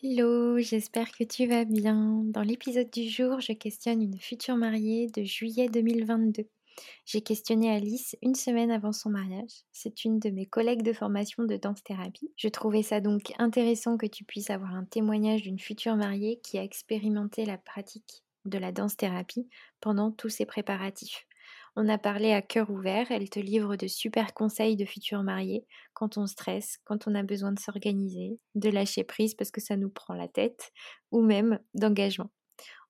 Hello, j'espère que tu vas bien. Dans l'épisode du jour, je questionne une future mariée de juillet 2022. J'ai questionné Alice une semaine avant son mariage. C'est une de mes collègues de formation de danse-thérapie. Je trouvais ça donc intéressant que tu puisses avoir un témoignage d'une future mariée qui a expérimenté la pratique de la danse-thérapie pendant tous ses préparatifs. On a parlé à cœur ouvert, elle te livre de super conseils de futurs mariés quand on stresse, quand on a besoin de s'organiser, de lâcher prise parce que ça nous prend la tête, ou même d'engagement.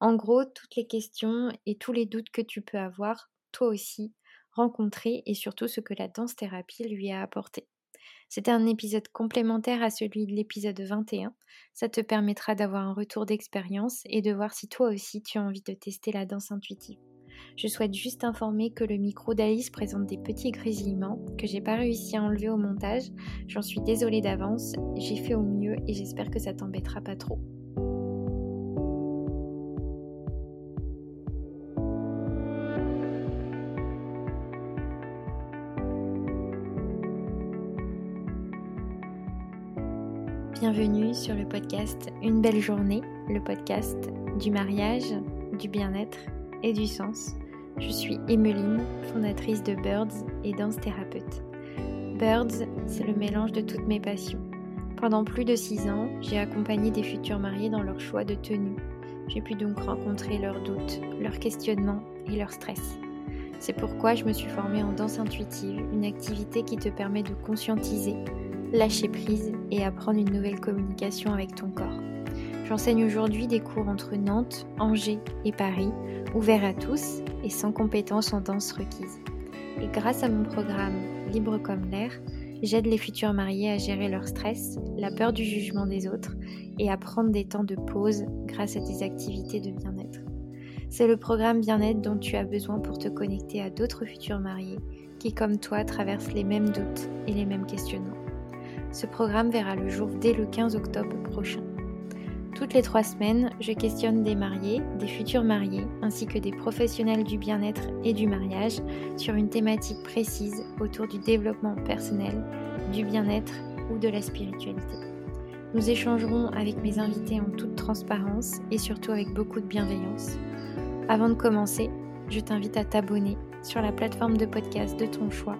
En gros, toutes les questions et tous les doutes que tu peux avoir, toi aussi, rencontrer et surtout ce que la danse-thérapie lui a apporté. C'était un épisode complémentaire à celui de l'épisode 21. Ça te permettra d'avoir un retour d'expérience et de voir si toi aussi tu as envie de tester la danse intuitive. Je souhaite juste informer que le micro d'Alice présente des petits grésillements que j'ai pas réussi à enlever au montage. J'en suis désolée d'avance, j'ai fait au mieux et j'espère que ça t'embêtera pas trop. Bienvenue sur le podcast Une belle journée, le podcast du mariage, du bien-être et du sens. Je suis Emeline, fondatrice de Birds et danse thérapeute. Birds, c'est le mélange de toutes mes passions. Pendant plus de six ans, j'ai accompagné des futurs mariés dans leur choix de tenue. J'ai pu donc rencontrer leurs doutes, leurs questionnements et leur stress. C'est pourquoi je me suis formée en danse intuitive, une activité qui te permet de conscientiser, lâcher prise et apprendre une nouvelle communication avec ton corps. J'enseigne aujourd'hui des cours entre Nantes, Angers et Paris, ouverts à tous et sans compétences en danse requises. Et grâce à mon programme Libre comme l'air, j'aide les futurs mariés à gérer leur stress, la peur du jugement des autres et à prendre des temps de pause grâce à des activités de bien-être. C'est le programme bien-être dont tu as besoin pour te connecter à d'autres futurs mariés qui, comme toi, traversent les mêmes doutes et les mêmes questionnements. Ce programme verra le jour dès le 15 octobre prochain. Toutes les trois semaines, je questionne des mariés, des futurs mariés, ainsi que des professionnels du bien-être et du mariage sur une thématique précise autour du développement personnel, du bien-être ou de la spiritualité. Nous échangerons avec mes invités en toute transparence et surtout avec beaucoup de bienveillance. Avant de commencer, je t'invite à t'abonner sur la plateforme de podcast de ton choix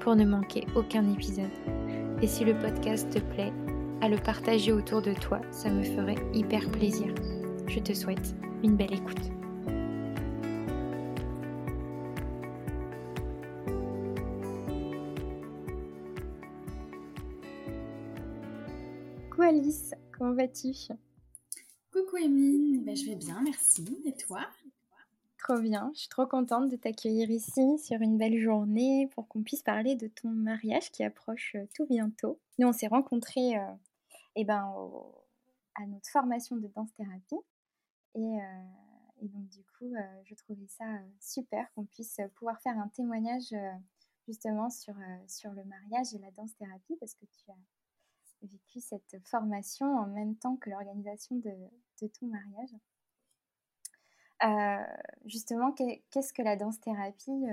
pour ne manquer aucun épisode. Et si le podcast te plaît, à le partager autour de toi, ça me ferait hyper plaisir. Je te souhaite une belle écoute. Coucou Alice, comment vas-tu? Coucou Emine, ben, je vais bien, merci. Et toi? Trop bien, je suis trop contente de t'accueillir ici sur une belle journée pour qu'on puisse parler de ton mariage qui approche euh, tout bientôt. Nous, on s'est rencontrés euh, et ben, à notre formation de danse-thérapie. Et, euh, et, donc, du coup, euh, je trouvais ça euh, super qu'on puisse pouvoir faire un témoignage justement sur, sur le mariage et la danse-thérapie parce que tu as vécu cette formation en même temps que l'organisation de, de, ton mariage. justement, qu'est-ce que la danse-thérapie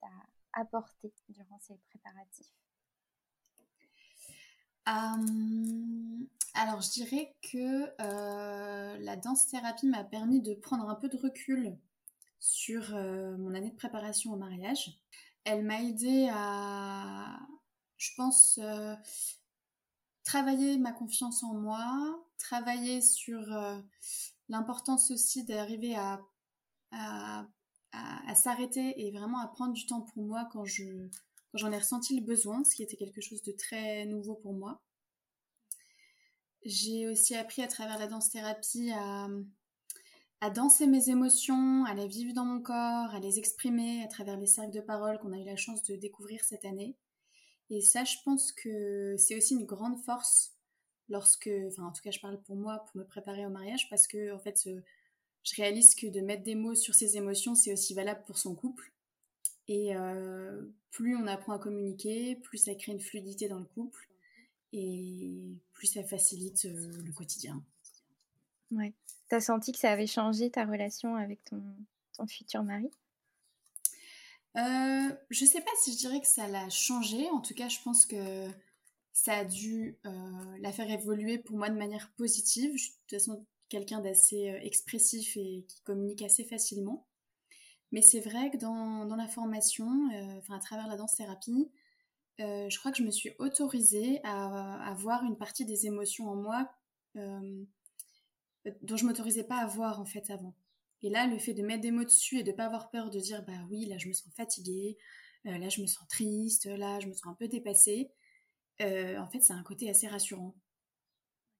t'a apporté durant ces préparatifs? Euh, alors, je dirais que euh, la danse-thérapie m'a permis de prendre un peu de recul sur euh, mon année de préparation au mariage. Elle m'a aidé à, je pense, travailler ma confiance en moi, travailler sur l'importance aussi d'arriver à, s'arrêter et vraiment à prendre du temps pour moi quand je j'en ai ressenti le besoin, ce qui était quelque chose de très nouveau pour moi. J'ai aussi appris à travers la danse-thérapie à, à, danser mes émotions, à les vivre dans mon corps, à les exprimer à travers les cercles de parole qu'on a eu la chance de découvrir cette année. Et ça, je pense que c'est aussi une grande force lorsque, enfin en tout cas je parle pour moi, pour me préparer au mariage, parce que en fait je réalise que de mettre des mots sur ses émotions, c'est aussi valable pour son couple. Et euh, plus on apprend à communiquer, plus ça crée une fluidité dans le couple et plus ça facilite euh, le quotidien. Ouais. T'as senti que ça avait changé ta relation avec ton, ton futur mari? Euh, Je sais pas si je dirais que ça l'a changé. En tout cas, je pense que ça a dû la faire évoluer pour moi de manière positive. Je suis de toute façon quelqu'un d'assez expressif et qui communique assez facilement. Mais c'est vrai que dans, la formation, enfin à travers la danse-thérapie, je crois que je me suis autorisée à, à, voir une partie des émotions en moi dont je m'autorisais pas à voir en fait avant. Et là, le fait de mettre des mots dessus et de pas avoir peur de dire bah oui, là je me sens fatiguée, euh, là je me sens triste, là je me sens un peu dépassée, euh, en fait c'est un côté assez rassurant.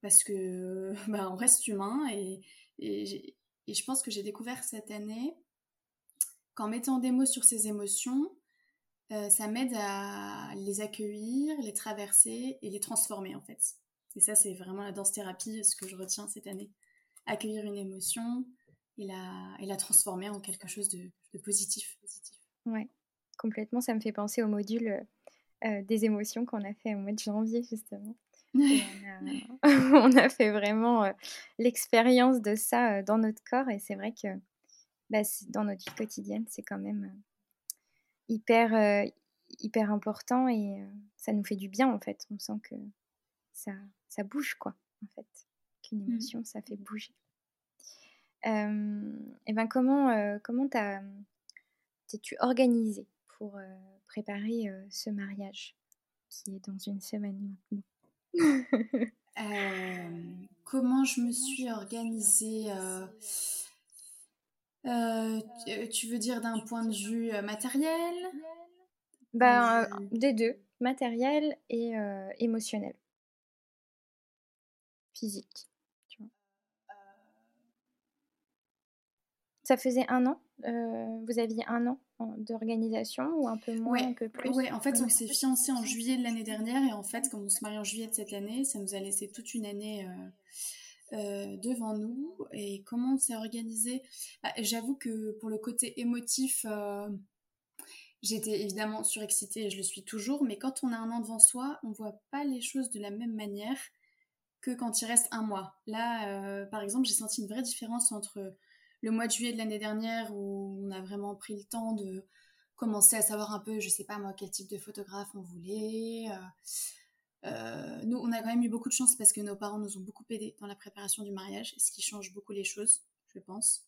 Parce que bah, on reste humain et, et, je pense que j'ai découvert cette année qu'en mettant des mots sur ces émotions, euh, ça m'aide à les accueillir, les traverser et les transformer en fait. Et ça c'est vraiment la danse-thérapie, ce que je retiens cette année. Accueillir une émotion, et la, et la transformer en quelque chose de, positif. positif. Ouais, complètement. Ça me fait penser au module euh, des émotions qu'on a fait au mois de janvier, justement. On a, fait vraiment euh, l'expérience de ça euh, dans notre corps et c'est vrai que bah, dans notre vie quotidienne, c'est quand même hyper, hyper important et ça nous fait du bien en fait. On sent que ça, ça bouge quoi, en fait. Qu'une mmh. émotion, ça fait bouger et ben comment comment t'es-tu organisée pour préparer ce mariage qui est dans une semaine maintenant? Comment je me suis organisée tu veux dire d'un point de vue matériel? Ben, Des deux, matériel et émotionnel, physique. Ça faisait un an euh, Vous aviez un an d'organisation ou un peu moins, un peu plus? Oui, en fait, on s'est fiancés en juillet de l'année dernière et en fait, comme on se marie en juillet de cette année, ça nous a laissé toute une année euh, euh, devant nous. Et comment on s'est organisé bah, J'avoue que pour le côté émotif, j'étais évidemment surexcitée et je le suis toujours, mais quand on a un an devant soi, on voit pas les choses de la même manière que quand il reste un mois. Là, par exemple, j'ai senti une vraie différence entre le mois de juillet de l'année dernière où on a vraiment pris le temps de commencer à savoir un peu, je sais pas moi, quel type de photographe on voulait. Euh, euh, nous, on a quand même eu beaucoup de chance parce que nos parents nous ont beaucoup aidés dans la préparation du mariage, ce qui change beaucoup les choses, je pense.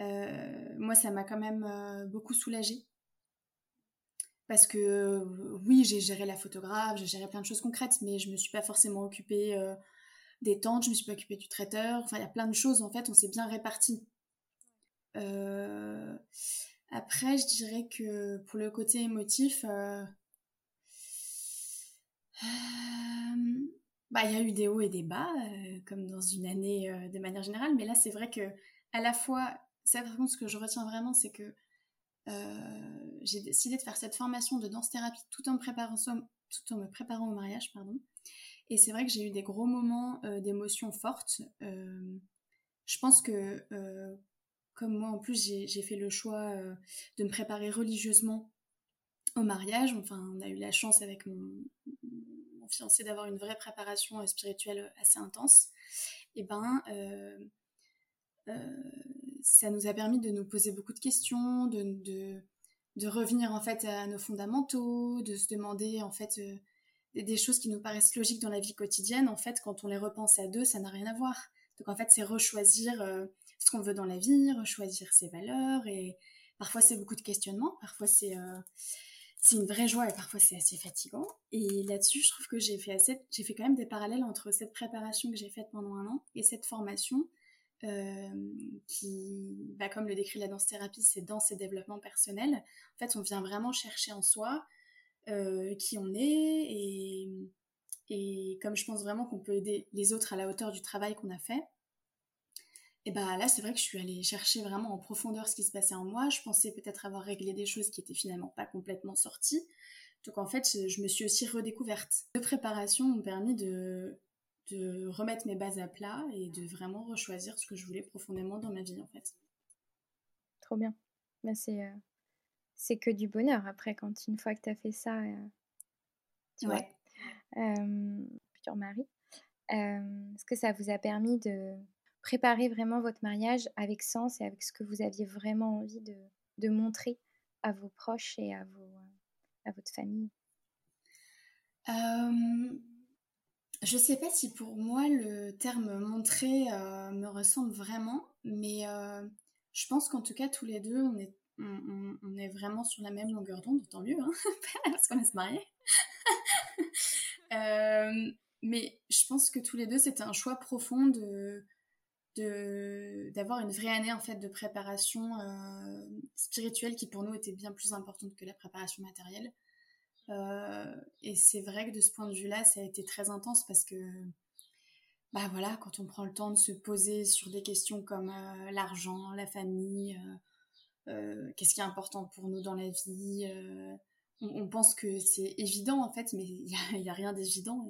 Euh, moi, ça m'a quand même beaucoup soulagée. Parce que oui, j'ai géré la photographe, j'ai géré plein de choses concrètes, mais je me suis pas forcément occupée des tentes, je me suis pas occupée du traiteur. Enfin, il y a plein de choses, en fait, on s'est bien répartis. Euh, après, je dirais que pour le côté émotif, euh, euh, bah, il y a eu des hauts et des bas, comme dans une année de manière générale, mais là, c'est vrai que à la fois, c'est vraiment ce que je retiens vraiment, c'est que j'ai décidé de faire cette formation de danse-thérapie tout en me préparant, tout en me préparant au mariage, pardon. Et c'est vrai que j'ai eu des gros moments d'émotions fortes. je pense que comme moi en plus j'ai fait le choix euh, de me préparer religieusement au mariage, enfin on a eu la chance avec mon, fiancé d'avoir une vraie préparation euh, spirituelle assez intense, et ben euh, ça nous a permis de nous poser beaucoup de questions, de, de, revenir en fait à nos fondamentaux, de se demander en fait des choses qui nous paraissent logiques dans la vie quotidienne, en fait quand on les repense à deux, ça n'a rien à voir. Donc en fait c'est rechoisir ce qu'on veut dans la vie, choisir ses valeurs. Et parfois, c'est beaucoup de questionnements, parfois, c'est euh, c'est une vraie joie et parfois, c'est assez fatigant. Et là-dessus, je trouve que j'ai fait, assez, j'ai fait quand même des parallèles entre cette préparation que j'ai faite pendant un an et cette formation. Euh, qui, bah, comme le décrit la danse-thérapie, c'est danse et développement personnel. En fait, on vient vraiment chercher en soi euh, qui on est et, et comme je pense vraiment qu'on peut aider les autres à la hauteur du travail qu'on a fait, et bah là, c'est vrai que je suis allée chercher vraiment en profondeur ce qui se passait en moi. Je pensais peut-être avoir réglé des choses qui étaient finalement pas complètement sorties. Donc en fait, je me suis aussi redécouverte. Les préparations m'ont permis de, de remettre mes bases à plat et de vraiment rechoisir ce que je voulais profondément dans ma vie en fait. Trop bien. Bah, c'est, euh, c'est que du bonheur après, quand une fois que tu as fait ça, euh, tu vois, euh, futur mari, est-ce que ça vous a permis de préparer vraiment votre mariage avec sens et avec ce que vous aviez vraiment envie de, montrer à vos proches et à, votre famille? Je sais pas si pour moi le terme montrer me ressemble vraiment, mais je pense qu'en tout cas tous les deux on est, on, est vraiment sur la même longueur d'onde, tant mieux, hein parce qu'on va se marier. mais je pense que tous les deux c'était un choix profond de d'avoir une vraie année en fait de préparation euh, spirituelle qui pour nous était bien plus importante que la préparation matérielle. Euh, et c'est vrai que de ce point de vue-là, ça a été très intense parce que bah voilà, quand on prend le temps de se poser sur des questions comme euh, l'argent, la famille, qu'est-ce qui est important pour nous dans la vie, on, pense que c'est évident en fait, mais il n'y a, a, rien d'évident.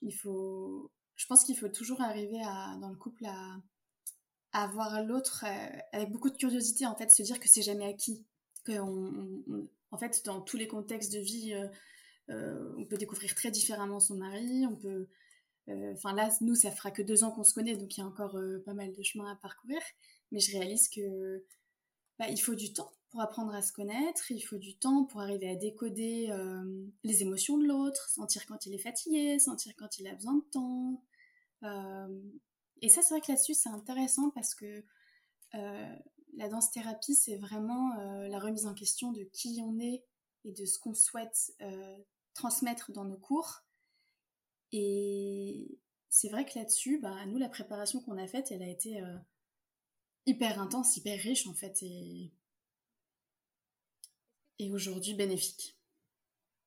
Il faut je pense qu'il faut toujours arriver à, dans le couple à, voir l'autre euh, avec beaucoup de curiosité, en fait, se dire que c'est jamais acquis. Que en fait, dans tous les contextes de vie, euh, euh, on peut découvrir très différemment son mari, on peut... Enfin là, nous, ça fera que deux ans qu'on se connaît, donc il y a encore pas mal de chemin à parcourir. Mais je réalise que bah, il faut du temps pour apprendre à se connaître, il faut du temps pour arriver à décoder les émotions de l'autre, sentir quand il est fatigué, sentir quand il a besoin de temps. et ça, c'est vrai que là-dessus, c'est intéressant parce que la danse-thérapie, c'est vraiment la remise en question de qui on est et de ce qu'on souhaite transmettre dans nos cours. Et c'est vrai que là-dessus, bah, nous, la préparation qu'on a faite, elle a été hyper intense, hyper riche en fait, et, et aujourd'hui bénéfique.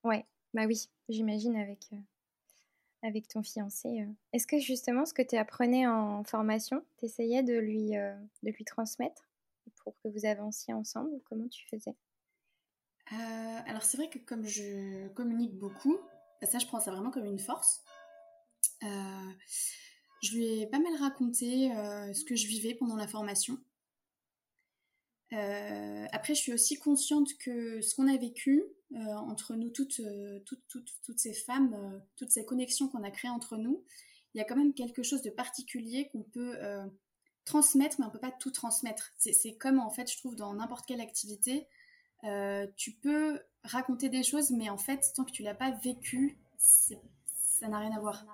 Ouais, bah oui, j'imagine avec, euh, avec ton fiancé. Euh. Est-ce que justement ce que tu apprenais en formation, tu essayais de lui, euh, de lui transmettre pour que vous avanciez ensemble Comment tu faisais? Alors c'est vrai que comme je communique beaucoup, bah, ça je prends ça vraiment comme une force. Je lui ai pas mal raconté ce que je vivais pendant la formation. Euh, après, je suis aussi consciente que ce qu'on a vécu euh, entre nous toutes, toutes, toutes, toutes, ces femmes, toutes ces connexions qu'on a créées entre nous, il y a quand même quelque chose de particulier qu'on peut transmettre, mais on peut pas tout transmettre. C'est comme en fait, je trouve, dans n'importe quelle activité, tu peux raconter des choses, mais en fait, tant que tu l'as pas vécu, ça n'a rien à voir.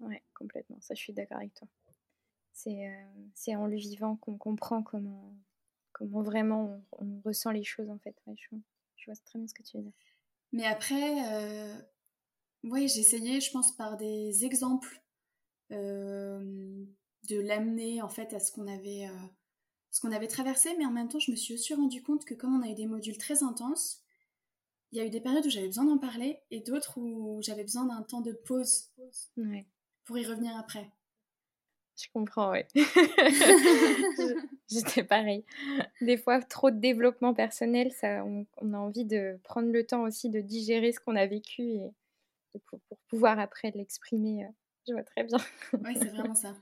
Ouais, complètement. Ça, je suis d'accord avec toi. C'est euh, en le vivant qu'on comprend comment, comment vraiment on, ressent les choses, en fait. je, vois très bien ce que tu veux dire. Mais après, euh, ouais, j'ai essayé, je pense, par des exemples, euh, de l'amener, en fait, à ce qu'on avait, euh, ce qu'on avait traversé. Mais en même temps, je me suis aussi rendu compte que comme on a eu des modules très intenses, il y a eu des périodes où j'avais besoin d'en parler et d'autres où j'avais besoin d'un temps de pause. Ouais pour y revenir après. Je comprends, oui. J'étais pareil. Des fois, trop de développement personnel, ça, on, a envie de prendre le temps aussi de digérer ce qu'on a vécu et pour, pouvoir après l'exprimer. Euh, je vois très bien. oui, c'est vraiment ça.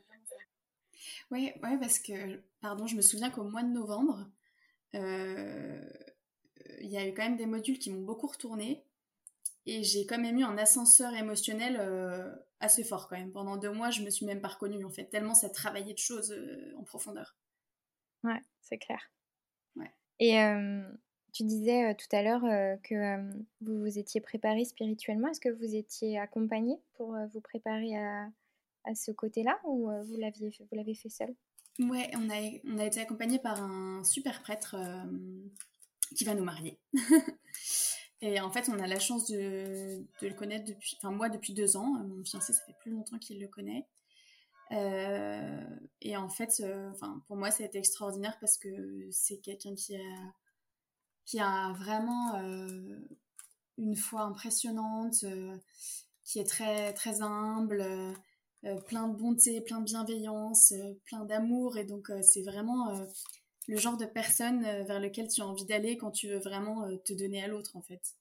Oui, ouais, parce que, pardon, je me souviens qu'au mois de novembre, euh, il y a eu quand même des modules qui m'ont beaucoup retourné. Et j'ai quand même eu un ascenseur émotionnel euh, assez fort quand même. Pendant deux mois, je me suis même pas reconnue en fait, tellement ça travaillait de choses euh, en profondeur. Ouais, c'est clair. Ouais. Et tu disais tout à l'heure que vous vous étiez préparé spirituellement. Est-ce que vous étiez accompagné pour vous préparer à, à ce côté-là ou vous l'aviez vous l'avez fait seul Ouais, on a, on a été accompagné par un super prêtre qui va nous marier. Et en fait, on a la chance de, de, le connaître depuis, enfin moi depuis deux ans. Mon fiancé, ça fait plus longtemps qu'il le connaît. Euh, et en fait, euh, enfin pour moi, ça a été extraordinaire parce que c'est quelqu'un qui a, qui a vraiment euh, une foi impressionnante, qui est très très humble, plein de bonté, plein de bienveillance, plein d'amour. Et donc, c'est vraiment le genre de personne euh, vers lequel tu as envie d'aller quand tu veux vraiment euh, te donner à l'autre en fait.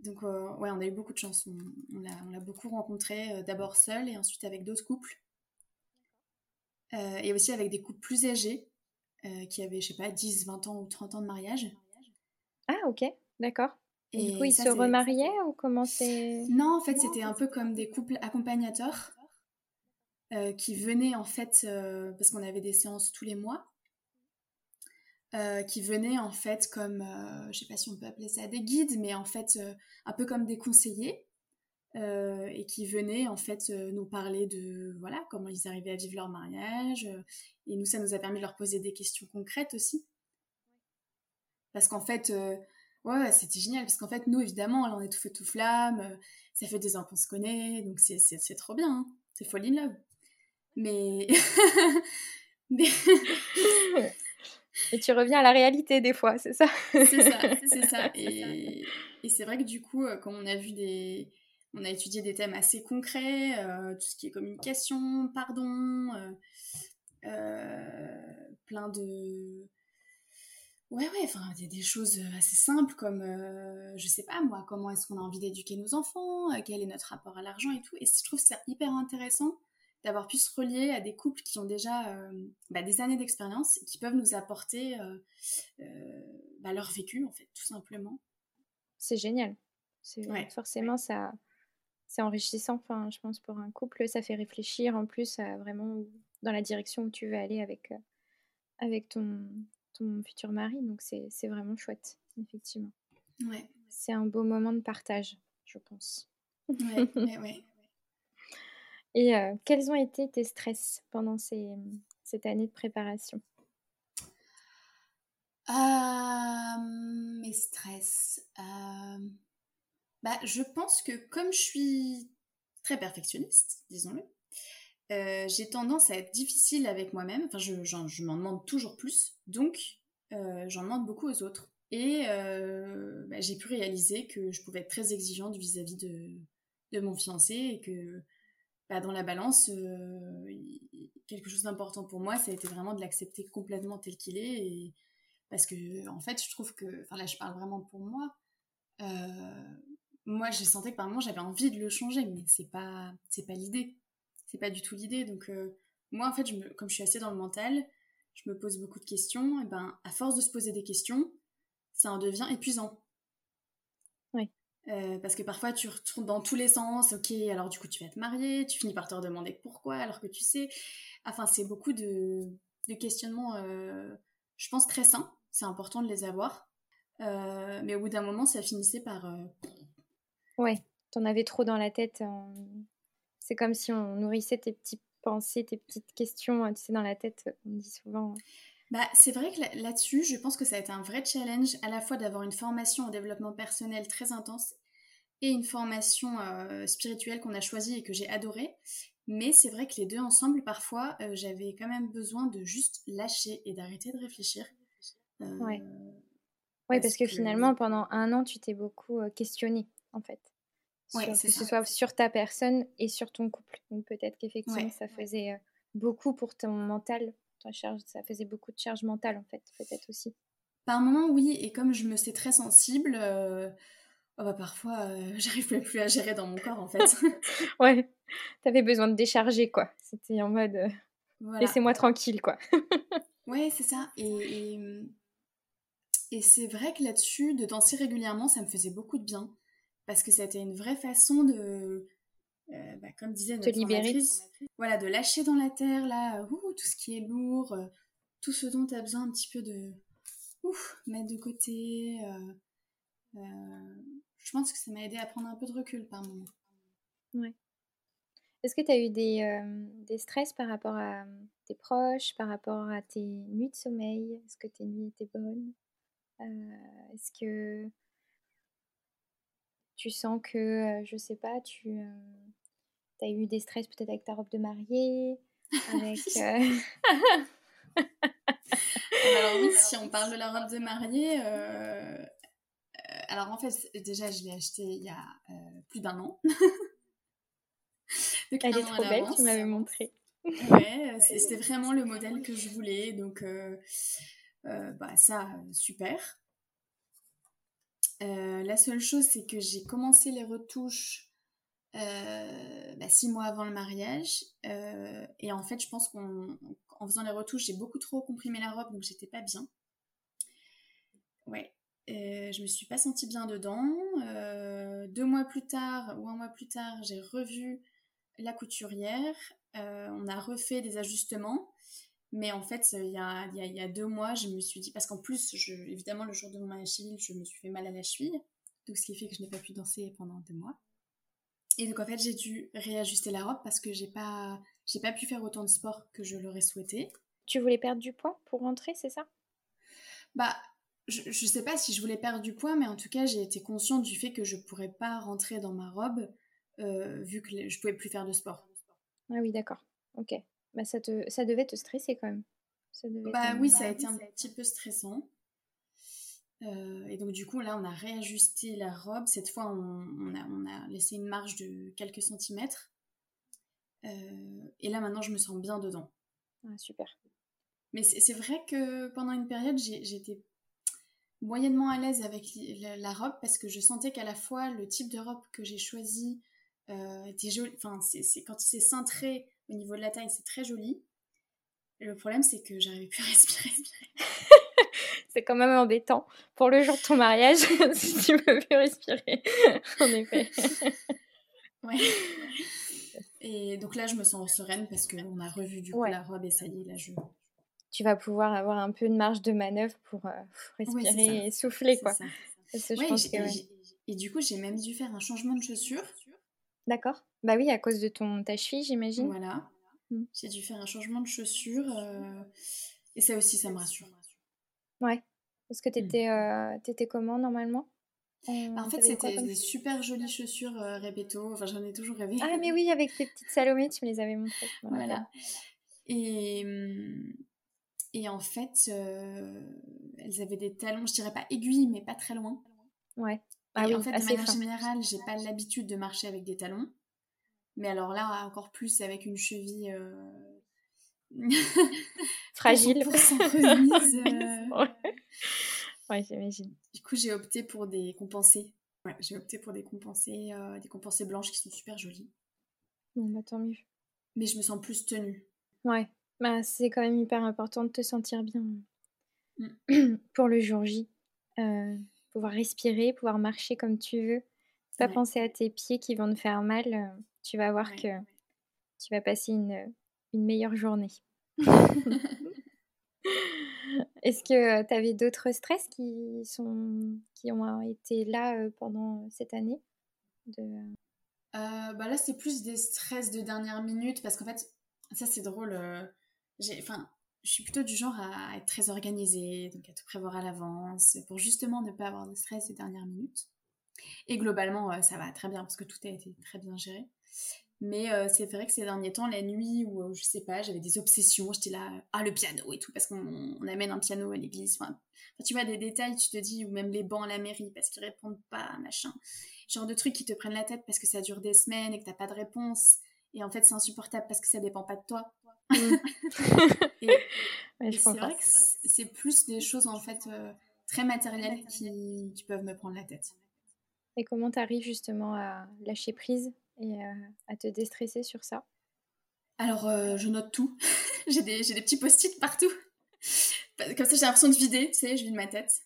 Donc euh, ouais, on a eu beaucoup de chance. On, l'a beaucoup rencontré d'abord seul et ensuite avec d'autres couples. et aussi avec des couples plus âgés qui avaient, je sais pas, 10, 20 ans ou 30 ans de mariage. Ah ok, d'accord. Et, du coup, ils se remariaient ou comment c'est Non, en fait, c'était un peu comme des couples accompagnateurs qui venaient en fait, parce qu'on avait des séances tous les mois, qui venaient en fait comme, je sais pas si on peut appeler ça des guides, mais en fait un peu comme des conseillers. et qui venaient en fait nous parler de voilà comment ils arrivaient à vivre leur mariage et nous ça nous a permis de leur poser des questions concrètes aussi parce qu'en fait Ouais, c'était génial parce qu'en fait, nous, évidemment, là, on est tout feu tout flamme, euh, ça fait deux ans qu'on se connaît, donc c'est, c'est, trop bien, hein. c'est fall in love. Mais... et tu reviens à la réalité des fois, c'est ça? C'est ça, c'est ça. Et, et c'est vrai que du coup, euh, quand on a vu des. On a étudié des thèmes assez concrets, euh, tout ce qui est communication, pardon, plein de Ouais, ouais, enfin, des, des choses euh, assez simples comme, euh, je sais pas moi, comment est-ce qu'on a envie d'éduquer nos enfants, euh, quel est notre rapport à l'argent et tout. Et je trouve ça hyper intéressant d'avoir pu se relier à des couples qui ont déjà bah, des années d'expérience et qui peuvent nous apporter bah, leur vécu, en fait, tout simplement. C'est génial. C'est, forcément, ça, c'est enrichissant, enfin, je pense, pour un couple. Ça fait réfléchir en plus à vraiment dans la direction où tu veux aller avec, avec ton, ton futur mari. Donc c'est vraiment chouette, effectivement. Ouais. C'est un beau moment de partage, je pense. Ouais, ouais, Et euh, quels ont été tes stress pendant cette année de préparation? Euh, Mes stress. Euh, bah, je pense que comme je suis très perfectionniste, disons-le, j'ai tendance à être difficile avec moi-même. Enfin, je, m'en demande toujours plus. Donc, j'en demande beaucoup aux autres. Et bah, j'ai pu réaliser que je pouvais être très exigeante vis-à-vis de, de, mon fiancé et que bah, dans la balance, quelque chose d'important pour moi, ça a été vraiment de l'accepter complètement tel qu'il est. Parce que, en fait, je trouve que, enfin là, je parle vraiment pour moi. moi, j'ai senti que par moment, j'avais envie de le changer, mais c'est pas, c'est pas l'idée c'est pas du tout l'idée. Donc, euh, moi, en fait, comme je suis assez dans le mental, je me pose beaucoup de questions. Et ben, à force de se poser des questions, ça en devient épuisant. Euh, parce que parfois, tu retournes dans tous les sens. Ok, alors du coup, tu vas te marier. Tu finis par te demander pourquoi, alors que tu sais. Enfin, c'est beaucoup de, de questionnements, euh, je pense, très sains. C'est important de les avoir. mais au bout d'un moment, ça finissait par. Ouais, t'en avais trop dans la tête. C'est comme si on nourrissait tes petites pensées, tes petites questions, tu sais, dans la tête, on dit souvent. Bah, c'est vrai que là-dessus, je pense que ça a été un vrai challenge à la fois d'avoir une formation en développement personnel très intense et une formation euh, spirituelle qu'on a choisie et que j'ai adorée. Mais c'est vrai que les deux ensemble, parfois, euh, j'avais quand même besoin de juste lâcher et d'arrêter de réfléchir. Euh, ouais. Oui, parce, que, finalement, pendant un an, tu t'es beaucoup questionné, en fait que ce soit sur ta personne et sur ton couple. Donc peut-être qu'effectivement ça faisait beaucoup pour ton mental, charge, ça faisait beaucoup de charge mentale en fait, peut-être aussi. Par moment oui, et comme je me sais très sensible, oh bah, parfois j'arrive plus à gérer dans mon corps en fait. ouais, t'avais besoin de décharger quoi. C'était en mode laissez-moi tranquille quoi. ouais, c'est ça. Et, et, et c'est vrai que là-dessus, de danser régulièrement, ça me faisait beaucoup de bien parce que c'était une vraie façon de, euh, bah, comme disait notre libérer. voilà, de lâcher dans la terre là, tout ce qui est lourd, euh, tout ce dont tu as besoin un petit peu de mettre de côté. Euh, je pense que ça m'a aidé à prendre un peu de recul par moment. Ouais. Est-ce que tu as eu des, des, stress par rapport à tes proches, par rapport à tes nuits de sommeil? Est-ce que tes nuits étaient bonnes? Est-ce que tu sens que, je sais pas, tu euh, as eu des stress peut-être avec ta robe de mariée, avec... Euh, alors oui, si on parle de la robe de mariée, alors en fait, déjà, je l'ai achetée il y a plus d'un an. Elle est trop belle, tu m'avais montré. ouais, c'était vraiment le modèle que je voulais, donc bah, ça, super. Euh, la seule chose, c'est que j'ai commencé les retouches euh, bah, six mois avant le mariage. Euh, et en fait, je pense qu'en faisant les retouches, j'ai beaucoup trop comprimé la robe, donc j'étais pas bien. Ouais. je me suis pas sentie bien dedans. deux mois plus tard, ou un mois plus tard, j'ai revu la couturière. on a refait des ajustements. Mais en fait, il y a, y a, deux mois, je me suis dit, parce qu'en plus, évidemment, le jour de mon mariage civil, je me suis fait mal à la cheville. Donc, ce qui fait que je n'ai pas pu danser pendant deux mois. Et donc, en fait, j'ai dû réajuster la robe parce que j'ai pas, j'ai pas pu faire autant de sport que je l'aurais souhaité. Tu voulais perdre du poids pour rentrer, c'est ça? Bah, je, je sais pas si je voulais perdre du poids, mais en tout cas, j'ai été consciente du fait que je pourrais pas rentrer dans ma robe euh, vu que je pouvais plus faire de sport. Ah oui, d'accord. Ok. Bah, ça, te, ça devait te stresser quand même. bah oui, ça a été un petit peu stressant. Euh, et donc du coup, là, on a réajusté la robe. Cette fois, on, a, on a, laissé une marge de quelques centimètres. Euh, et là, maintenant, je me sens bien dedans. Ah, super. Mais c'est vrai que pendant une période, j'étais moyennement à l'aise avec la, robe parce que je sentais qu'à la fois, le type de robe que j'ai choisi euh, était joli. Enfin, c'est quand c'est cintré au niveau de la taille, c'est très joli. le problème, c'est que j'arrivais plus à respirer. c'est quand même embêtant pour le jour de ton mariage si tu veux plus respirer. en effet. ouais. Et donc là, je me sens sereine parce qu'on a revu du coup la robe et ça y est, là, je... Tu vas pouvoir avoir un peu de marge de manœuvre pour, euh, respirer et souffler, quoi. et, du coup, j'ai même dû faire un changement de chaussures. D'accord. Bah oui, à cause de ton ta cheville, j'imagine. Voilà. Mmh. J'ai dû faire un changement de chaussures. Euh, et ça aussi, ça me rassure. Ouais. Parce que t'étais mmh. euh, étais comment normalement? Bah, En fait, c'était des super jolies chaussures euh, Enfin, j'en ai toujours rêvé. Ah, mais oui, avec tes petites Salomé, tu me les avais montrées. Voilà. Et, mmh, et en fait, euh, elles avaient des talons, je dirais pas aiguilles, mais pas très loin. Ouais. Ah oui, en fait, de manière générale, j'ai pas l'habitude de marcher avec des talons. Mais alors là, encore plus avec une cheville euh, fragile. remise. Euh. ouais, j'imagine. Du coup, j'ai opté pour des compensés. Ouais, j'ai opté pour des compensés, euh, des compensés blanches qui sont super jolies. Bon, bah tant mieux. Mais je me sens plus tenue. Ouais, bah c'est quand même hyper important de te sentir bien mm. pour le jour J pouvoir respirer, pouvoir marcher comme tu veux, pas penser à tes pieds qui vont te faire mal, euh, tu vas voir que tu vas passer une, une meilleure journée. Est-ce que tu avais d'autres stress qui, sont, qui ont été là euh, pendant cette année de... Euh, bah là, c'est plus des stress de dernière minute parce qu'en fait, ça c'est drôle. enfin, je suis plutôt du genre à être très organisée, donc à tout prévoir à l'avance, pour justement ne pas avoir de stress ces dernières minutes. Et globalement, euh, ça va très bien parce que tout a été très bien géré. Mais euh, c'est vrai que ces derniers temps, la nuit où euh, je sais pas, j'avais des obsessions, j'étais là, ah le piano et tout, parce qu'on amène un piano à l'église. Enfin, tu vois, des détails, tu te dis, ou même les bancs à la mairie parce qu'ils répondent pas, machin. Genre de trucs qui te prennent la tête parce que ça dure des semaines et que t'as pas de réponse. Et en fait, c'est insupportable parce que ça dépend pas de toi. Mm. c'est vrai que c'est plus des choses en fait euh, très matérielles qui, qui, peuvent me prendre la tête. Et comment tu arrives justement à lâcher prise? Et à te déstresser sur ça Alors, euh, je note tout. j'ai des, des, petits post-it partout. Comme ça, j'ai l'impression de vider, tu sais, je vide ma tête.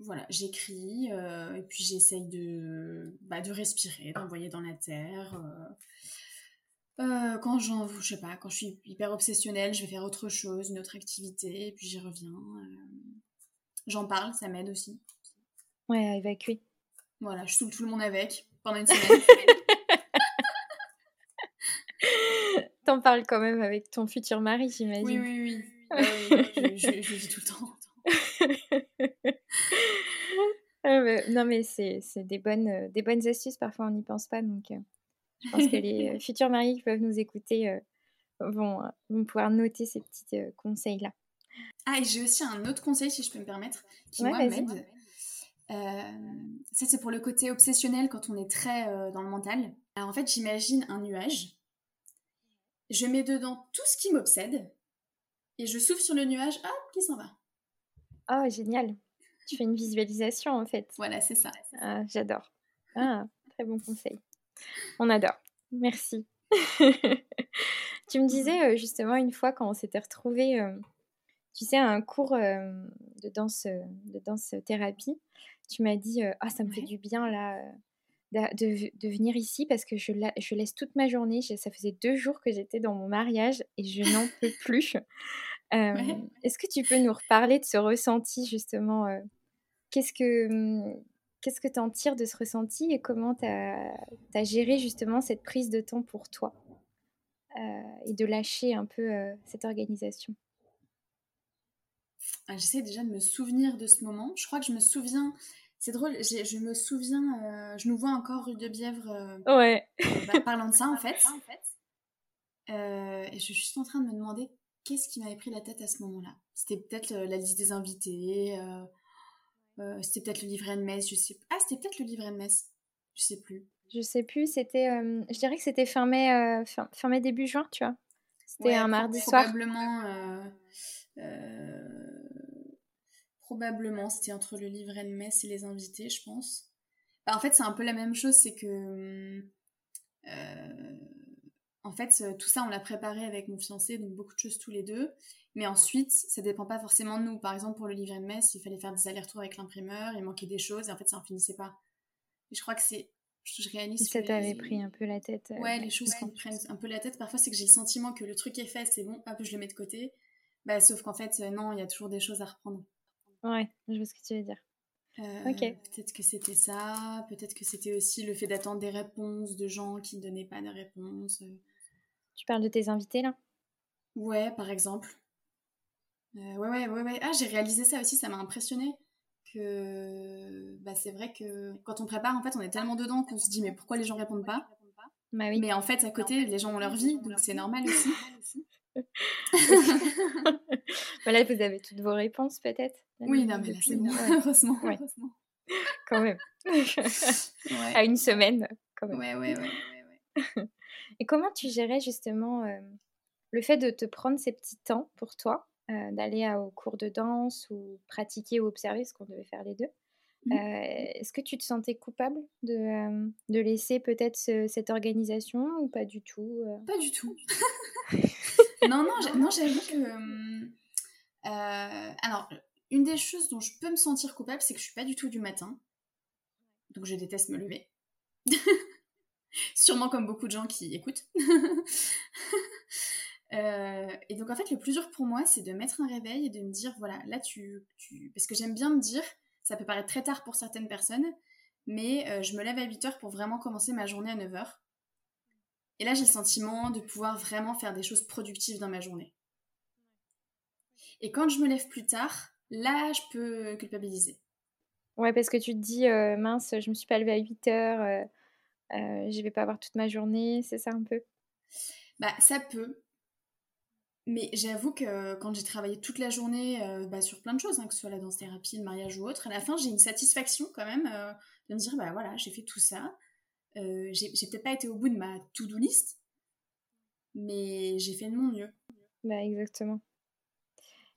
Voilà, j'écris euh, et puis j'essaye de, bah, de respirer, d'envoyer dans la terre. Euh, quand j'en, je sais pas, quand je suis hyper obsessionnelle, je vais faire autre chose, une autre activité, et puis j'y reviens. Euh, j'en parle, ça m'aide aussi. Ouais, à évacuer. Voilà, je saoule tout le monde avec pendant une semaine. T'en parles quand même avec ton futur mari, j'imagine. Oui, oui, oui. Je, je, je, vis tout le temps. Ah non, mais c'est, des, bonnes, des bonnes astuces. Parfois, on n'y pense pas. Donc, euh, je pense que les euh, futurs maris qui peuvent nous écouter euh, vont, euh, vont, pouvoir noter ces petits conseils-là. Ah, et j'ai aussi un autre conseil, si je peux me permettre, qui moi m'aide. ça, c'est pour le côté obsessionnel quand on est très dans le mental. Alors, en fait, j'imagine un nuage. Je mets dedans tout ce qui m'obsède. Et je souffle sur le nuage, hop, qui s'en va. Oh, génial. Tu fais une visualisation, en fait. Voilà, c'est ça. Ah, j'adore. Ah, très bon conseil. On adore. Merci. tu me disais justement une fois quand on s'était retrouvés, tu sais, à un cours de danse, de danse thérapie, tu m'as dit ah ça me fait du bien là de, venir ici parce que je, je laisse toute ma journée. Ça faisait deux jours que j'étais dans mon mariage et je n'en peux plus. Est-ce que tu peux nous reparler de ce ressenti justement Qu'est-ce que mmh, qu'est-ce que tu en tires de ce ressenti et comment tu as, géré justement cette prise de temps pour toi et de lâcher un peu cette organisation? Ah, J'essaie déjà de me souvenir de ce moment. Je crois que je me souviens c'est drôle, je me souviens, euh, je nous vois encore rue de Bièvre euh, ouais. bah, parlant de ça en fait. Euh, et je suis juste en train de me demander qu'est-ce qui m'avait pris la tête à ce moment-là. C'était peut-être la liste des invités, c'était peut-être le livret de messe, je sais Ah, c'était peut-être le livret de messe, je sais plus. Je sais plus, c'était, je dirais que c'était fin, mai, début juin, tu vois. C'était un mardi soir. Probablement Probablement, c'était entre le livret de messe et les invités, je pense. Bah, en fait, c'est un peu la même chose, c'est que. Euh, en fait, tout ça, on l'a préparé avec mon fiancé, donc beaucoup de choses tous les deux. Mais ensuite, ça dépend pas forcément de nous. Par exemple, pour le livret de messe, il fallait faire des allers-retours avec l'imprimeur, il manquait des choses, et en fait, ça en finissait pas. Et je crois que c'est. Je, réalise. ça t'avait pris un peu la tête. Euh, ouais, les choses qui me prennent un peu la tête, parfois, c'est que j'ai le sentiment que le truc est fait, c'est bon, hop, je le mets de côté. Bah, sauf qu'en fait, non, il y a toujours des choses à reprendre. Ouais, je vois ce que tu veux dire. Euh, ok. Peut-être que c'était ça, peut-être que c'était aussi le fait d'attendre des réponses de gens qui ne donnaient pas de réponses. Euh. Tu parles de tes invités là? Ouais, par exemple. Euh, ouais, ouais, ouais, ouais. Ah, j'ai réalisé ça aussi, ça m'a impressionné. Que bah, c'est vrai que quand on prépare, en fait, on est tellement dedans qu'on se dit, mais pourquoi les gens répondent pas? Bah oui. Mais en fait, à côté, les gens ont leur vie, donc c'est normal aussi. voilà, vous avez toutes vos réponses peut-être Oui, non, mais là, c'est bon, heureusement, Quand même. À une semaine, quand même. Ouais, ouais, ouais. Et comment tu gérais justement euh, le fait de te prendre ces petits temps pour toi, euh, d'aller au cours de danse ou pratiquer ou observer, ce qu'on devait faire les deux mmh. euh, Est-ce que tu te sentais coupable de, de laisser peut-être cette organisation ou pas du tout Pas du tout. Non, non, non j'avoue que. Euh, alors, une des choses dont je peux me sentir coupable, c'est que je suis pas du tout du matin. Donc, je déteste me lever. Sûrement comme beaucoup de gens qui écoutent. Euh, et donc, en fait, le plus dur pour moi, c'est de mettre un réveil et de me dire voilà, là, tu. tu... Parce que j'aime bien me dire, ça peut paraître très tard pour certaines personnes, mais euh, je me lève à 8h pour vraiment commencer ma journée à 9h. Et là, j'ai le sentiment de pouvoir vraiment faire des choses productives dans ma journée. Et quand je me lève plus tard, là, je peux culpabiliser. Ouais, parce que tu te dis, euh, mince, je me suis pas levée à 8 heures, euh, euh, je vais pas avoir toute ma journée, c'est ça un peu? Bah, ça peut. Mais j'avoue que quand j'ai travaillé toute la journée bah, sur plein de choses, hein, que ce soit la danse-thérapie, le mariage ou autre, à la fin, j'ai une satisfaction quand même de me dire, bah voilà, j'ai fait tout ça. Euh, j'ai peut-être pas été au bout de ma to-do list, mais j'ai fait de mon mieux. Bah, exactement.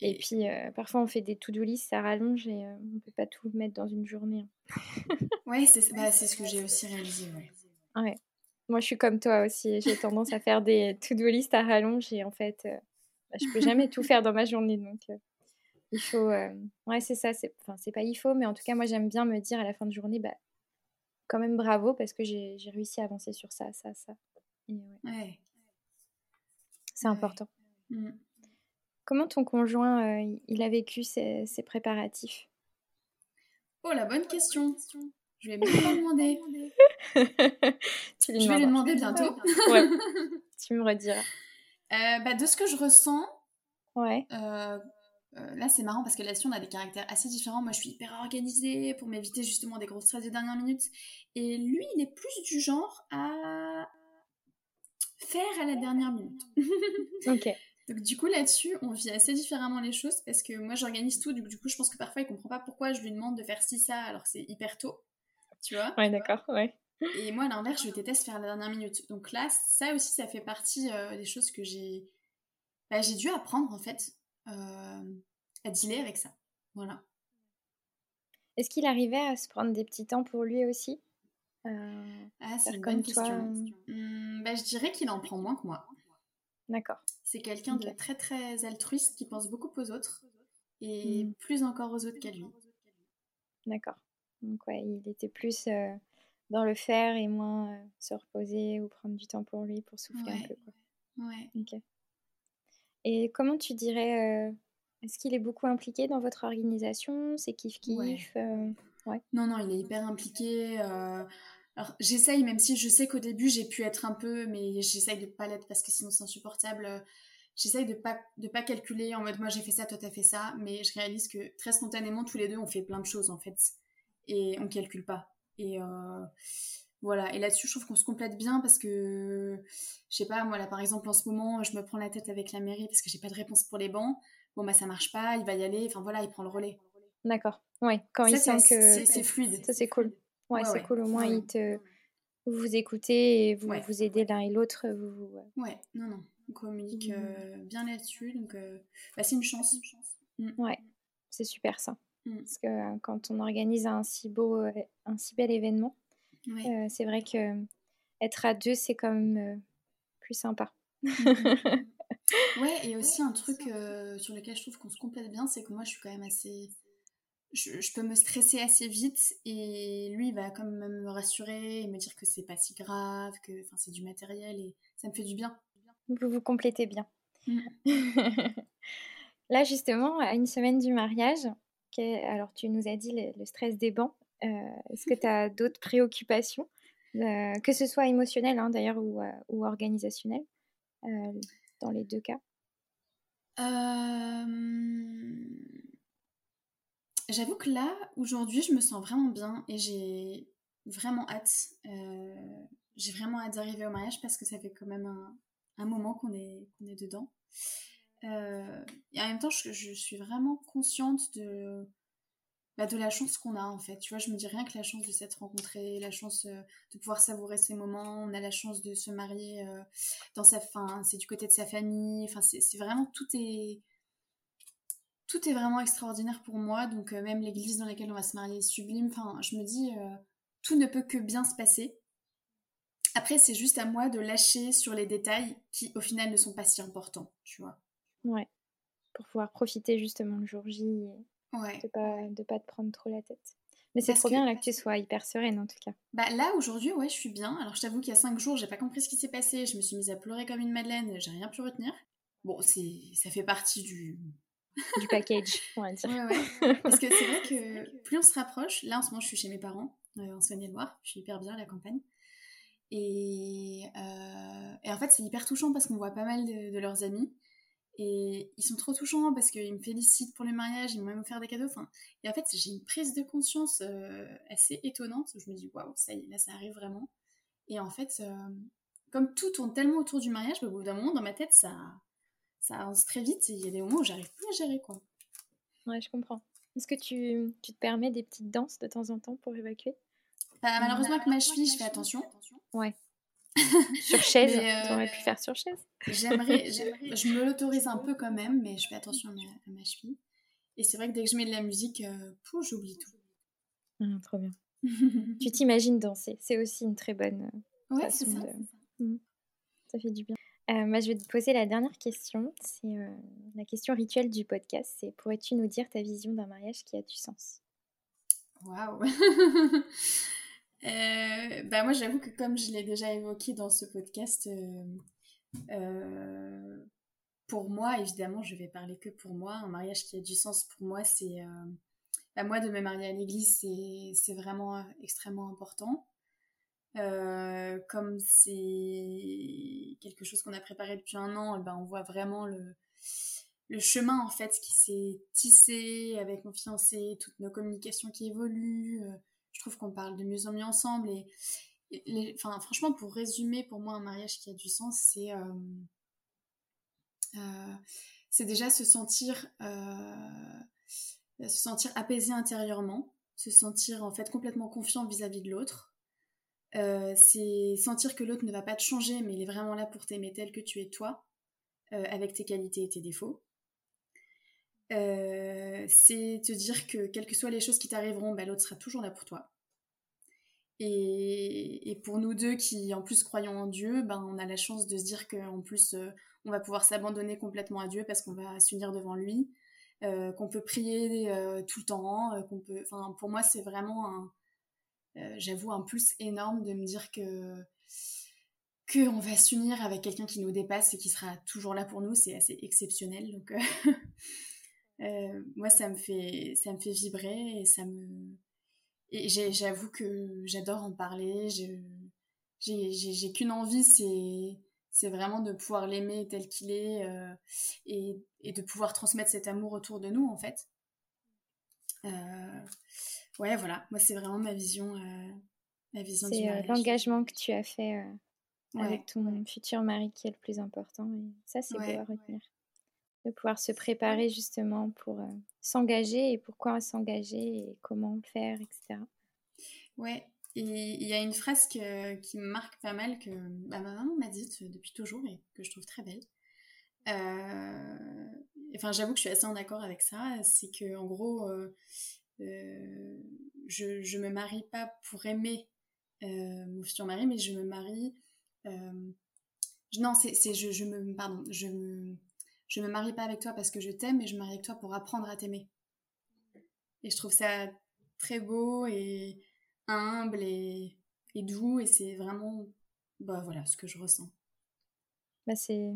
Et, puis, euh, parfois, on fait des to-do list, ça rallonge et euh, on peut pas tout mettre dans une journée. Hein. ouais, c'est bah, ce que j'ai aussi réalisé. Ouais. ouais. Moi, je suis comme toi aussi. J'ai tendance à faire des to-do list à rallonge et en fait, bah, je peux jamais tout faire dans ma journée. Donc, il faut. Ouais, c'est ça. Enfin, c'est pas il faut, mais en tout cas, moi, j'aime bien me dire à la fin de journée, bah, quand même bravo parce que j'ai réussi à avancer sur ça, ça, ça. ouais. C'est important. Mmh. Comment ton conjoint, euh, il a vécu ces, préparatifs? Oh, la bonne question. Je vais même pas demander. Je vais lui demander bientôt. ouais. Tu me rediras. Euh, bah, de ce que je ressens, ouais. Euh, euh, là, c'est marrant parce que là-dessus, on a des caractères assez différents. Moi, je suis hyper organisée pour m'éviter justement des grosses stress de dernière minute. Et lui, il est plus du genre à faire à la dernière minute. ok. Donc du coup là-dessus, on vit assez différemment les choses parce que moi j'organise tout, du coup je pense que parfois il comprend pas pourquoi je lui demande de faire ci ça alors que c'est hyper tôt, tu vois Ouais d'accord, ouais. Et moi à l'inverse, je déteste faire à la dernière minute. Donc là, ça aussi ça fait partie euh, des choses que j'ai bah, j'ai dû apprendre en fait à dealer avec ça. Voilà. Est-ce qu'il arrivait à se prendre des petits temps pour lui aussi? Euh, Ah, c'est une bonne question. Mmh, bah, je dirais qu'il en prend moins que moi. D'accord. C'est quelqu'un de très très altruiste qui pense beaucoup aux autres et mmh. plus encore aux autres qu'à lui. D'accord. Donc ouais, il était plus euh, dans le faire et moins se reposer ou prendre du temps pour lui pour souffler un peu. Ouais. Ok. Et comment tu dirais, est-ce qu'il est beaucoup impliqué dans votre organisation C'est kiff-kiff ouais. Non, non, il est hyper impliqué. Alors j'essaye, même si je sais qu'au début j'ai pu être un peu, mais j'essaye de pas l'être parce que sinon c'est insupportable. J'essaye de pas de pas calculer en mode moi j'ai fait ça, toi t'as fait ça, mais je réalise que très spontanément tous les deux on fait plein de choses en fait et on calcule pas. Et euh, voilà. Et là-dessus je trouve qu'on se complète bien parce que je sais pas moi là par exemple en ce moment je me prends la tête avec la mairie parce que j'ai pas de réponse pour les bancs. Bon bah ça marche pas, il va y aller. Enfin voilà, il prend le relais. D'accord. Ouais. Quand il sent que c'est fluide. Ça c'est cool. Ouais, c'est cool. Au moins, il te... vous vous écoutez et vous vous aidez l'un et l'autre. Vous... Ouais, non, non. On communique mmh. euh, bien là-dessus. Donc, euh, bah, c'est une chance. Mmh. Ouais, c'est super ça. Mmh. Parce que euh, quand on organise un si beau, un si bel événement, c'est vrai que être à deux, c'est quand même plus sympa. ouais, et aussi un truc sur lequel je trouve qu'on se complète bien, c'est que moi, je suis quand même assez je, peux me stresser assez vite et lui il va quand même me rassurer et me dire que c'est pas si grave, que c'est du matériel et ça me fait du bien. Vous vous complétez bien. Mm. Là justement, à une semaine du mariage, alors tu nous as dit le, stress des bancs, euh, est-ce que tu as d'autres préoccupations, euh, que ce soit émotionnelles hein, d'ailleurs ou, euh, ou organisationnelles, dans les deux cas? J'avoue que là, aujourd'hui, je me sens vraiment bien et j'ai vraiment hâte. Euh, j'ai vraiment hâte d'arriver au mariage parce que ça fait quand même un, moment qu'on est, qu'on est dedans. Euh, et en même temps, je, suis vraiment consciente de, bah, de la chance qu'on a en fait. Tu vois, je me dis rien que la chance de s'être rencontrés, la chance euh, de pouvoir savourer ces moments. On a la chance de se marier dans sa fin, c'est du côté de sa famille. Enfin, c'est vraiment tout est tout est vraiment extraordinaire pour moi. Donc euh, même l'église dans laquelle on va se marier est sublime. Enfin, je me dis, euh, tout ne peut que bien se passer. Après, c'est juste à moi de lâcher sur les détails qui, au final, ne sont pas si importants, tu vois. Ouais. Pour pouvoir profiter justement le jour J ouais. de pas de pas te prendre trop la tête. Mais c'est trop bien là que tu sois hyper sereine en tout cas. Bah là aujourd'hui ouais je suis bien. Alors je t'avoue qu'il y a cinq jours j'ai pas compris ce qui s'est passé. Je me suis mise à pleurer comme une madeleine. J'ai rien pu retenir. Bon c'est ça fait partie du du package, on va dire. Parce que c'est vrai que plus on se rapproche, là en ce moment je suis chez mes parents, euh, en Saône-et-Loire, je suis hyper bien à la campagne. Et, euh, et en fait c'est hyper touchant parce qu'on voit pas mal de, leurs amis. Et ils sont trop touchants parce qu'ils me félicitent pour le mariage, ils m'ont même offert des cadeaux. Enfin, et en fait, j'ai une prise de conscience euh, assez étonnante. je me dis, waouh, ça y est, là, ça arrive vraiment. Et en fait, comme tout tourne tellement autour du mariage, bah, au bout d'un moment, dans ma tête, ça, ça avance très vite et il y a des moments où j'arrive plus à gérer quoi. Ouais, je comprends. Est-ce que tu, tu, te permets des petites danses de temps en temps pour évacuer? Bah, Malheureusement, avec ma cheville, je fais attention. Ouais. Sur chaise, tu aurais pu faire sur chaise. J'aimerais, je me l'autorise un peu quand même, mais je fais attention à ma, cheville. Et c'est vrai que dès que je mets de la musique, euh, j'oublie tout. Ah, trop bien. tu t'imagines danser, c'est aussi une très bonne euh, ouais, façon ça, de... Mmh. Ça fait du bien. Euh, moi, je vais te poser la dernière question. C'est euh, la question rituelle du podcast. C'est pourrais-tu nous dire ta vision d'un mariage qui a du sens? Waouh euh, bah Moi, j'avoue que comme je l'ai déjà évoqué dans ce podcast, pour moi, évidemment, je vais parler que pour moi. Un mariage qui a du sens pour moi, c'est... Bah, moi, de me marier à l'église, c'est vraiment extrêmement important. Euh, comme c'est quelque chose qu'on a préparé depuis un an, eh ben on voit vraiment le, le chemin en fait qui s'est tissé avec mon fiancé, toutes nos communications qui évoluent. Euh, je trouve qu'on parle de mieux en mieux ensemble et, enfin, franchement, pour résumer, pour moi, un mariage qui a du sens, c'est euh, c'est déjà se sentir se sentir apaisé intérieurement, se sentir en fait complètement confiant vis-à-vis de l'autre. Euh, c'est sentir que l'autre ne va pas te changer, mais il est vraiment là pour t'aimer tel que tu es toi, euh, avec tes qualités et tes défauts. Euh, c'est te dire que quelles que soient les choses qui t'arriveront, bah, l'autre sera toujours là pour toi. Et, pour nous deux qui en plus croyons en Dieu, ben, on a la chance de se dire qu'en plus on va pouvoir s'abandonner complètement à Dieu parce qu'on va s'unir devant lui, qu'on peut prier tout le temps, qu'on peut. Pour moi c'est vraiment un, euh, j'avoue, un plus énorme de me dire que qu'on va s'unir avec quelqu'un qui nous dépasse et qui sera toujours là pour nous, c'est assez exceptionnel. Donc, moi, ça me fait, ça me fait vibrer et ça me, et j'avoue que j'adore en parler. J'ai qu'une envie, c'est c'est vraiment de pouvoir l'aimer tel qu'il est euh, et, et, de pouvoir transmettre cet amour autour de nous en fait. Euh, ouais, voilà, moi c'est vraiment ma vision, euh, ma vision du mariage. C'est l'engagement que tu as fait avec ton futur mari qui est le plus important et ça c'est beau à retenir. De pouvoir se préparer justement pour s'engager et pourquoi s'engager et comment faire, etc. Ouais, et il y a une phrase qui me marque pas mal que bah, ma maman m'a dite depuis toujours et que je trouve très belle. Euh, enfin, j'avoue que je suis assez en accord avec ça. C'est que en gros, euh, euh, je, je me marie pas pour aimer mon futur mari, mais je me marie. non, c'est je me pardon, je me je me marie pas avec toi parce que je t'aime, mais je me marie avec toi pour apprendre à t'aimer. Et je trouve ça très beau et humble et, doux et c'est vraiment bah voilà ce que je ressens. Bah c'est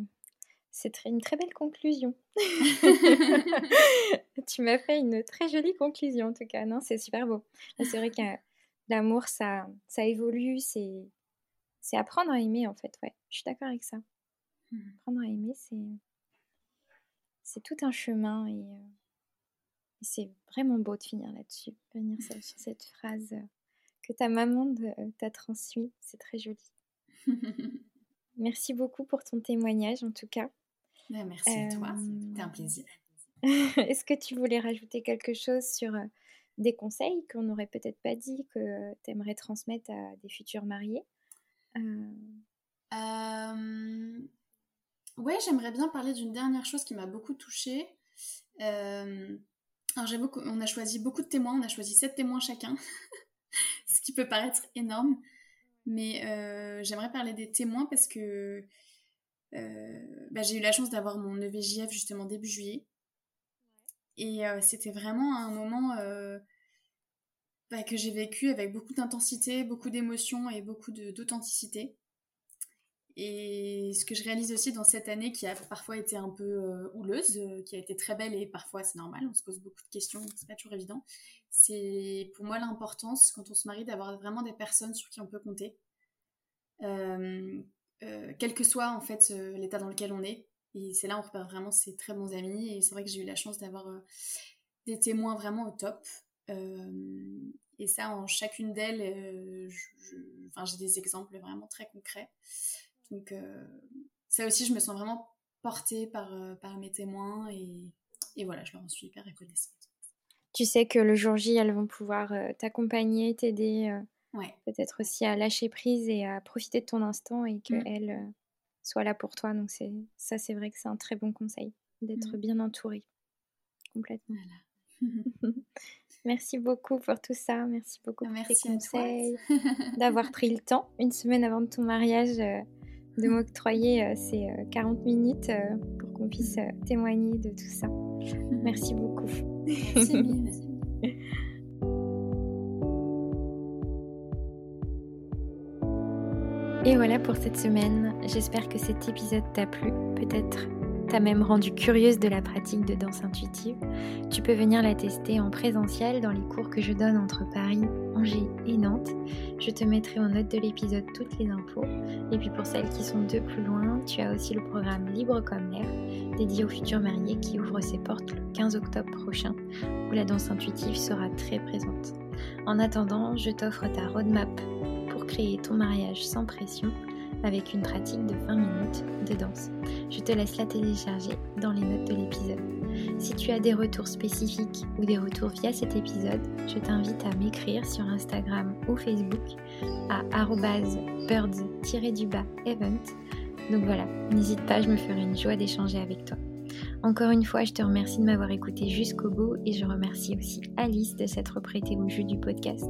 c'est une très belle conclusion. tu m'as fait une très jolie conclusion en tout cas. Non, c'est super beau. C'est vrai que l'amour ça ça évolue, c'est c'est apprendre à aimer en fait. Ouais, je suis d'accord avec ça. Mmh. Apprendre à aimer, c'est c'est tout un chemin et, euh, et c'est vraiment beau de finir là-dessus, venir sur cette phrase que ta maman t'a transmis. C'est très joli. merci beaucoup pour ton témoignage en tout cas. Ben, merci à toi, c'était un plaisir. Est-ce que tu voulais rajouter quelque chose sur euh, des conseils qu'on n'aurait peut-être pas dit que tu aimerais transmettre à des futurs mariés? Euh... euh ouais, j'aimerais bien parler d'une dernière chose qui m'a beaucoup touchée. Euh, alors j'avoue qu'on a choisi beaucoup de témoins, on a choisi sept témoins chacun. ce qui peut paraître énorme. Mais euh, j'aimerais parler des témoins parce que euh, bah, j'ai eu la chance d'avoir mon EVJF justement début juillet. Et euh, c'était vraiment un moment bah, que j'ai vécu avec beaucoup d'intensité, beaucoup d'émotions et beaucoup d'authenticité. Et ce que je réalise aussi dans cette année qui a parfois été un peu euh, houleuse, euh, qui a été très belle et parfois c'est normal, on se pose beaucoup de questions, c'est pas toujours évident. C'est pour moi l'importance quand on se marie d'avoir vraiment des personnes sur qui on peut compter, euh, quel que soit en fait l'état dans lequel on est. Et c'est là où on repère vraiment ses très bons amis. Et c'est vrai que j'ai eu la chance d'avoir des témoins vraiment au top. et ça, en chacune d'elles, j'ai des exemples vraiment très concrets. Donc euh, ça aussi, je me sens vraiment portée par, euh, par mes témoins et, et, voilà, je leur en suis hyper reconnaissante. Tu sais que le jour J, elles vont pouvoir euh, t'accompagner, t'aider, peut-être aussi à lâcher prise et à profiter de ton instant et qu'elles mm. soient là pour toi. Donc c'est ça, c'est vrai que c'est un très bon conseil d'être mm. bien entourée. Complètement. Merci beaucoup pour tout ça. Merci beaucoup pour tes conseils, d'avoir pris le temps, une semaine avant ton mariage, de m'octroyer euh, ces 40 euh, minutes euh, pour qu'on puisse témoigner de tout ça. Merci beaucoup. Merci, Et voilà pour cette semaine. J'espère que cet épisode t'a plu. Peut-être t'a même rendu curieuse de la pratique de danse intuitive, tu peux venir la tester en présentiel dans les cours que je donne entre Paris, Angers et Nantes. Je te mettrai en note de l'épisode toutes les infos. Et puis pour celles qui sont de plus loin, tu as aussi le programme Libre comme l'air, dédié aux futurs mariés qui ouvre ses portes le 15 octobre prochain, où la danse intuitive sera très présente. En attendant, je t'offre ta roadmap pour créer ton mariage sans pression avec une pratique de 20 minutes de danse. Je te laisse la télécharger dans les notes de l'épisode. Si tu as des retours spécifiques ou des retours via cet épisode, je t'invite à m'écrire sur Instagram ou Facebook à birds-event. Donc voilà, n'hésite pas, je me ferai une joie d'échanger avec toi. Encore une fois, je te remercie de m'avoir écouté jusqu'au bout et je remercie aussi Alice de s'être prêtée au jeu du podcast.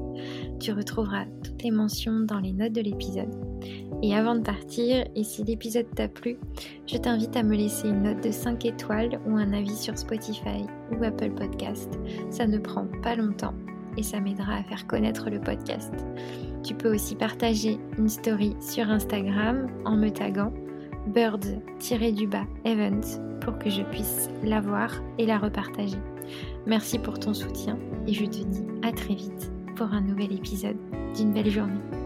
Tu retrouveras toutes les mentions dans les notes de l'épisode. Et avant de partir, et si l'épisode t'a plu, je t'invite à me laisser une note de 5 étoiles ou un avis sur Spotify ou Apple Podcast. Ça ne prend pas longtemps et ça m'aidera à faire connaître le podcast. Tu peux aussi partager une story sur Instagram en me taguant bird-du-bas event pour que je puisse la voir et la repartager. Merci pour ton soutien et je te dis à très vite pour un nouvel épisode d'une belle journée.